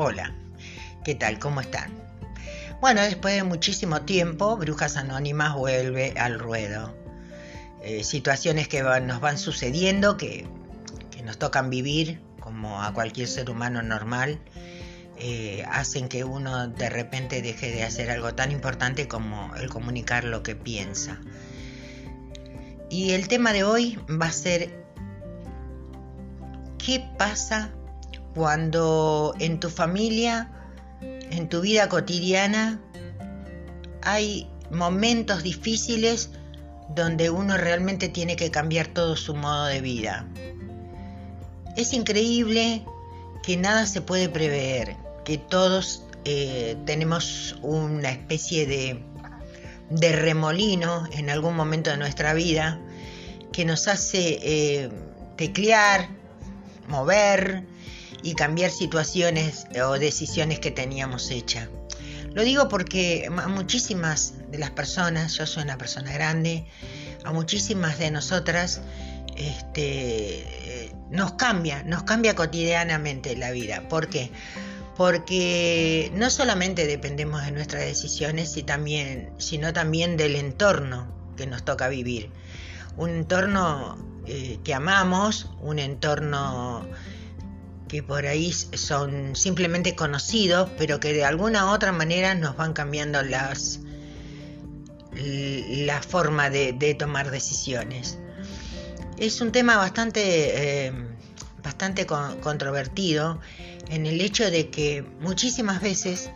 Hola, ¿qué tal? ¿Cómo están? Bueno, después de muchísimo tiempo, Brujas Anónimas vuelve al ruedo. Eh, situaciones que nos van sucediendo, que, nos tocan vivir, como a cualquier ser humano normal, eh, hacen que uno de repente deje de hacer algo tan importante como el comunicar lo que piensa. Y el tema de hoy va a ser ¿qué pasa cuando en tu familia, en tu vida cotidiana, hay momentos difíciles donde uno realmente tiene que cambiar todo su modo de vida. Es increíble que nada se puede prever, que todos eh, tenemos una especie de, remolino en algún momento de nuestra vida que nos hace eh, teclear, mover, y cambiar situaciones o decisiones que teníamos hechas. Lo digo porque a muchísimas de las personas, yo soy una persona grande, a muchísimas de nosotras este, nos cambia, nos cambia cotidianamente la vida. ¿Por qué? Porque no solamente dependemos de nuestras decisiones, sino también del entorno que nos toca vivir. Un entorno eh, que amamos, un entorno que por ahí son simplemente conocidos, pero que de alguna u otra manera nos van cambiando las, la forma de, tomar decisiones. Es un tema bastante, eh, bastante controvertido en el hecho de que muchísimas veces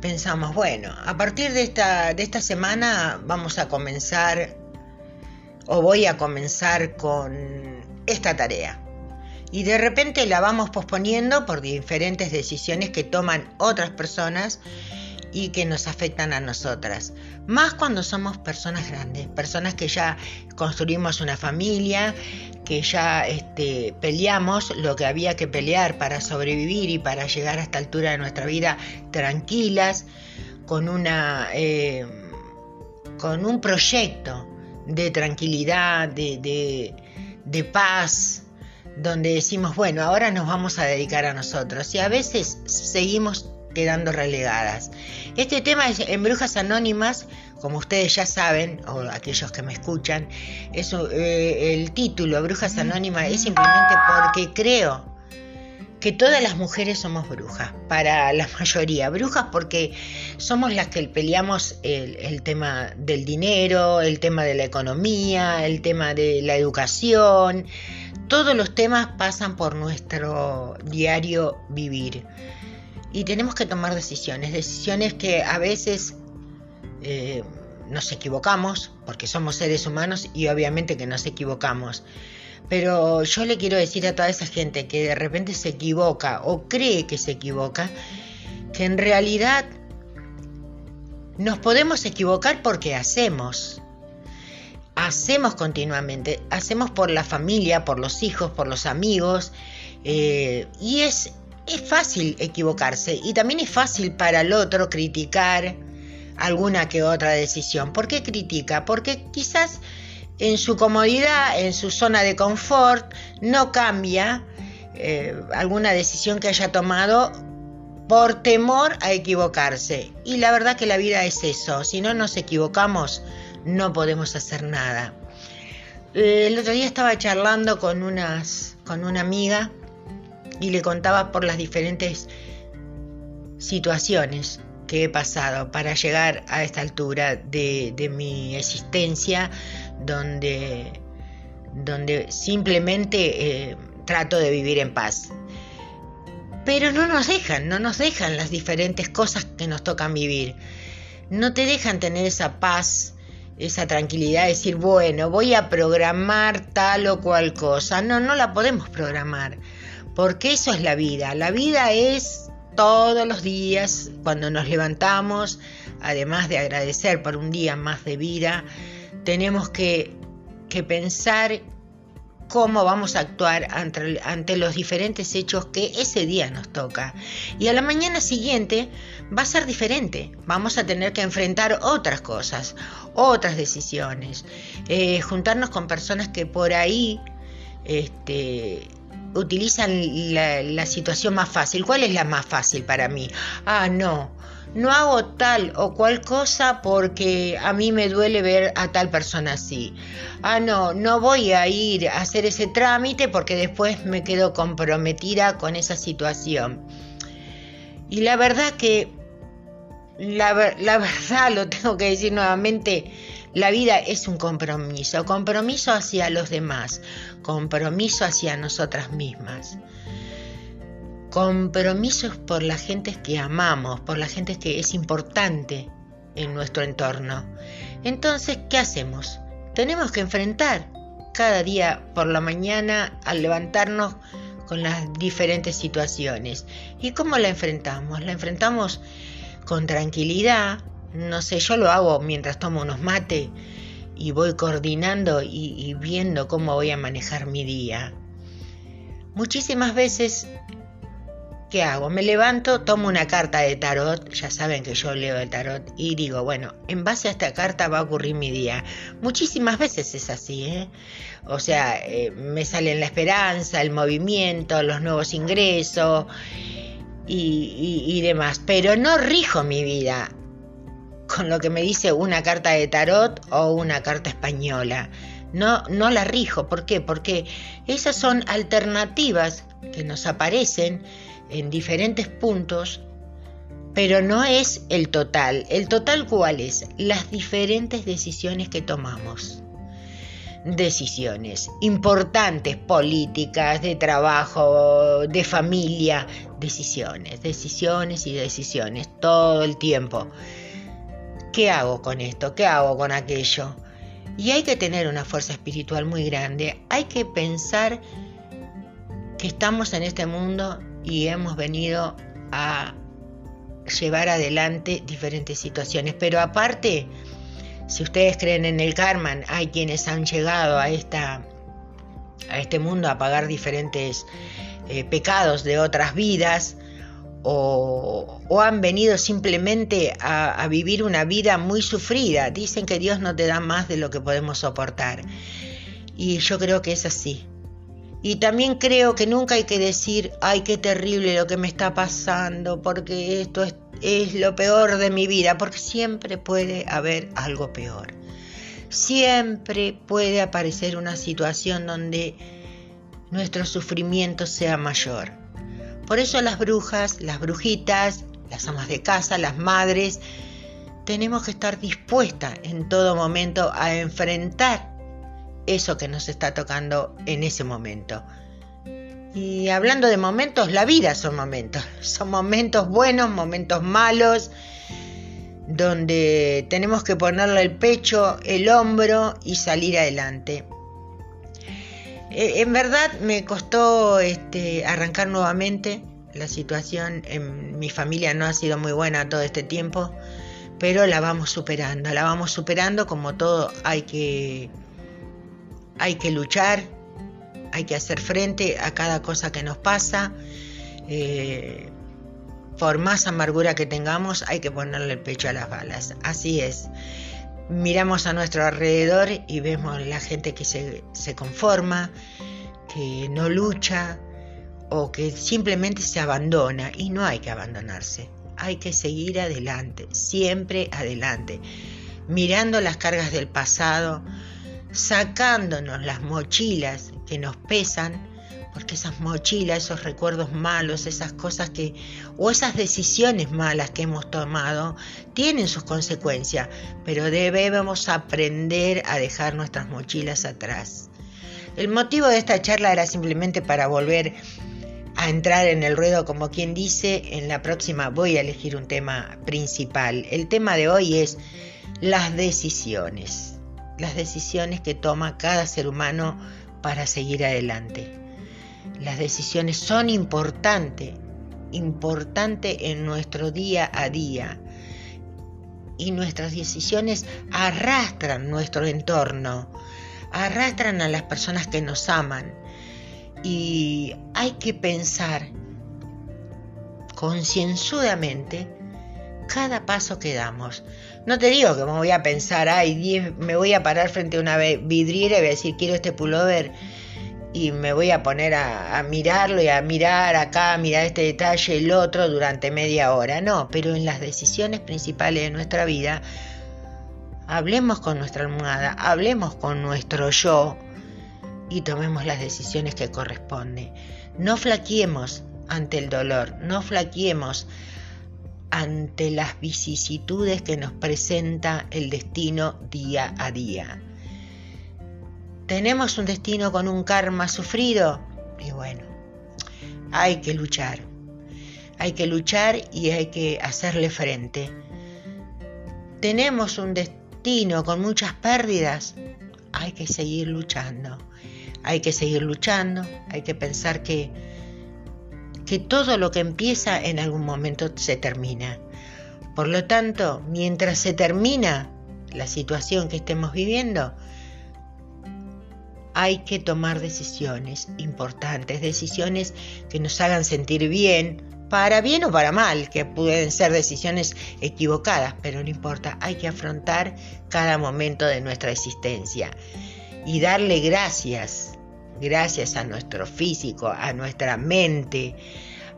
pensamos, bueno, a partir de esta, de esta semana vamos a comenzar o voy a comenzar con esta tarea y de repente la vamos posponiendo por diferentes decisiones que toman otras personas y que nos afectan a nosotras. Más cuando somos personas grandes, personas que ya construimos una familia, que ya este, peleamos lo que había que pelear para sobrevivir y para llegar a esta altura de nuestra vida tranquilas, con, una, eh, con un proyecto de tranquilidad, de, de paz, donde decimos, bueno, ahora nos vamos a dedicar a nosotros y a veces seguimos quedando relegadas. Este tema es en Brujas Anónimas, como ustedes ya saben, o aquellos que me escuchan, es, eh, el título Brujas Anónimas es simplemente porque creo que todas las mujeres somos brujas, para la mayoría, brujas porque somos las que peleamos el, el, tema del dinero, el tema de la economía, el tema de la educación, todos los temas pasan por nuestro diario vivir y tenemos que tomar decisiones, decisiones que a veces eh, nos equivocamos, porque somos seres humanos y obviamente que nos equivocamos. Pero yo le quiero decir a toda esa gente que de repente se equivoca o cree que se equivoca, que en realidad nos podemos equivocar porque hacemos hacemos continuamente, hacemos por la familia, por los hijos, por los amigos, eh, y es, es fácil equivocarse y también es fácil para el otro criticar alguna que otra decisión. ¿Por qué critica? Porque quizás en su comodidad, en su zona de confort, no cambia eh, alguna decisión que haya tomado por temor a equivocarse. Y la verdad que la vida es eso, si no nos equivocamos, no podemos hacer nada. Eh, el otro día estaba charlando con, unas, con una amiga y le contaba por las diferentes situaciones que he pasado para llegar a esta altura de, mi existencia donde, donde simplemente eh, trato de vivir en paz. Pero no nos dejan, no nos dejan las diferentes cosas que nos tocan vivir. No te dejan tener esa paz esa tranquilidad de decir, bueno, voy a programar tal o cual cosa. No, no la podemos programar, porque eso es la vida. La vida es todos los días, cuando nos levantamos, además de agradecer por un día más de vida, tenemos que, que pensar cómo vamos a actuar ante, los diferentes hechos que ese día nos toca. Y a la mañana siguiente va a ser diferente. Vamos a tener que enfrentar otras cosas, otras decisiones, eh, juntarnos con personas que por ahí este, utilizan la, situación más fácil. ¿Cuál es la más fácil para mí? Ah, no, no hago tal o cual cosa porque a mí me duele ver a tal persona así. Ah, no, no voy a ir a hacer ese trámite porque después me quedo comprometida con esa situación. Y la verdad que, la, la verdad lo tengo que decir nuevamente, la vida es un compromiso, compromiso hacia los demás, compromiso hacia nosotras mismas compromisos por la gente que amamos, por la gente que es importante en nuestro entorno. Entonces, ¿qué hacemos? Tenemos que enfrentar cada día por la mañana al levantarnos con las diferentes situaciones. ¿Y cómo la enfrentamos? La enfrentamos con tranquilidad. No sé, yo lo hago mientras tomo unos mates y voy coordinando y, viendo cómo voy a manejar mi día. Muchísimas veces ¿Qué hago? Me levanto, tomo una carta de tarot, ya saben que yo leo el tarot, y digo, bueno, en base a esta carta va a ocurrir mi día. Muchísimas veces es así, ¿eh? O sea, eh, me salen la esperanza, el movimiento, los nuevos ingresos y, y demás, pero no rijo mi vida con lo que me dice una carta de tarot o una carta española. No, no la rijo. ¿Por qué? Porque esas son alternativas que nos aparecen en diferentes puntos, pero no es el total. ¿El total cuál es? Las diferentes decisiones que tomamos. Decisiones importantes, políticas, de trabajo, de familia, decisiones, decisiones y decisiones, todo el tiempo. ¿Qué hago con esto? ¿Qué hago con aquello? Y hay que tener una fuerza espiritual muy grande. Hay que pensar que estamos en este mundo y hemos venido a llevar adelante diferentes situaciones. Pero aparte, si ustedes creen en el karma, hay quienes han llegado a, esta, a este mundo a pagar diferentes eh, pecados de otras vidas o, han venido simplemente a, vivir una vida muy sufrida. Dicen que Dios no te da más de lo que podemos soportar. Y yo creo que es así. Y también creo que nunca hay que decir, ay, qué terrible lo que me está pasando, porque esto es, lo peor de mi vida, porque siempre puede haber algo peor. Siempre puede aparecer una situación donde nuestro sufrimiento sea mayor. Por eso las brujas, las brujitas, las amas de casa, las madres, tenemos que estar dispuestas en todo momento a enfrentar eso que nos está tocando en ese momento. Y hablando de momentos, la vida son momentos. Son momentos buenos, momentos malos, donde tenemos que ponerle el pecho, el hombro y salir adelante. E, en verdad me costó este, arrancar nuevamente. La situación en mi familia no ha sido muy buena todo este tiempo, pero la vamos superando, la vamos superando como todo hay que hay que luchar, hay que hacer frente a cada cosa que nos pasa. Eh, por más amargura que tengamos, hay que ponerle el pecho a las balas. Así es. Miramos a nuestro alrededor y vemos la gente que se, se conforma, que no lucha o que simplemente se abandona. Y no hay que abandonarse. Hay que seguir adelante, siempre adelante. Mirando las cargas del pasado, sacándonos las mochilas que nos pesan, porque esas mochilas, esos recuerdos malos, esas cosas que, o esas decisiones malas que hemos tomado, tienen sus consecuencias, pero debemos aprender a dejar nuestras mochilas atrás. El motivo de esta charla era simplemente para volver a entrar en el ruedo, como quien dice, en la próxima voy a elegir un tema principal. El tema de hoy es las decisiones las decisiones que toma cada ser humano para seguir adelante. Las decisiones son importantes, importantes en nuestro día a día. Y nuestras decisiones arrastran nuestro entorno, arrastran a las personas que nos aman. Y hay que pensar concienzudamente cada paso que damos. No te digo que me voy a pensar, ay, me voy a parar frente a una vidriera y voy a decir, quiero este pullover. Y me voy a poner a, mirarlo y a mirar acá, a mirar este detalle, el otro durante media hora. No, pero en las decisiones principales de nuestra vida, hablemos con nuestra almohada, hablemos con nuestro yo y tomemos las decisiones que corresponden. No flaqueemos ante el dolor, no flaqueemos ante las vicisitudes que nos presenta el destino día a día. ¿Tenemos un destino con un karma sufrido? Y bueno, hay que luchar. Hay que luchar y hay que hacerle frente. ¿Tenemos un destino con muchas pérdidas? Hay que seguir luchando. Hay que seguir luchando. Hay que pensar que que todo lo que empieza en algún momento se termina. Por lo tanto, mientras se termina la situación que estemos viviendo, hay que tomar decisiones importantes, decisiones que nos hagan sentir bien, para bien o para mal, que pueden ser decisiones equivocadas, pero no importa, hay que afrontar cada momento de nuestra existencia y darle gracias gracias a nuestro físico, a nuestra mente,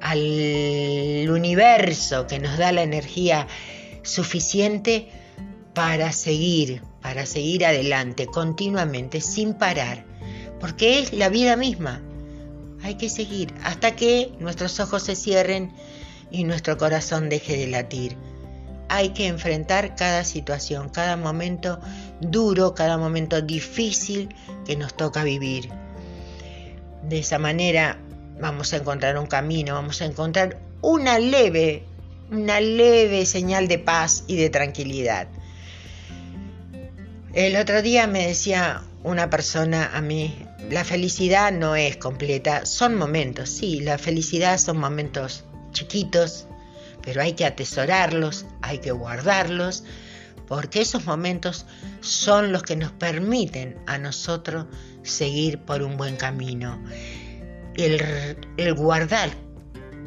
al universo que nos da la energía suficiente para seguir, para seguir adelante continuamente, sin parar, porque es la vida misma. Hay que seguir hasta que nuestros ojos se cierren y nuestro corazón deje de latir. Hay que enfrentar cada situación, cada momento duro, cada momento difícil que nos toca vivir. De esa manera vamos a encontrar un camino, vamos a encontrar una leve, una leve señal de paz y de tranquilidad. El otro día me decía una persona a mí, la felicidad no es completa, son momentos, sí, la felicidad son momentos chiquitos, pero hay que atesorarlos, hay que guardarlos, porque esos momentos son los que nos permiten a nosotros seguir por un buen camino. El, guardar,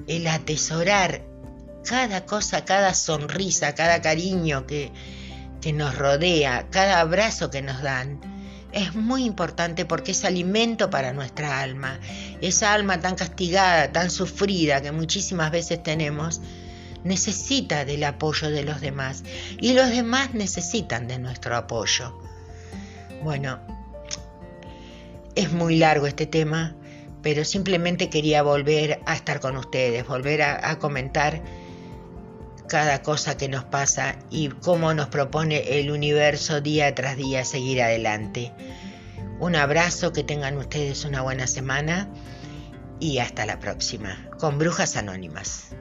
el atesorar cada cosa, cada sonrisa, cada cariño que, nos rodea, cada abrazo que nos dan, es muy importante porque es alimento para nuestra alma. Esa alma tan castigada, tan sufrida que muchísimas veces tenemos, necesita del apoyo de los demás y los demás necesitan de nuestro apoyo. Bueno, es muy largo este tema, pero simplemente quería volver a estar con ustedes, volver a, comentar cada cosa que nos pasa y cómo nos propone el universo día tras día seguir adelante. Un abrazo, que tengan ustedes una buena semana y hasta la próxima con Brujas Anónimas.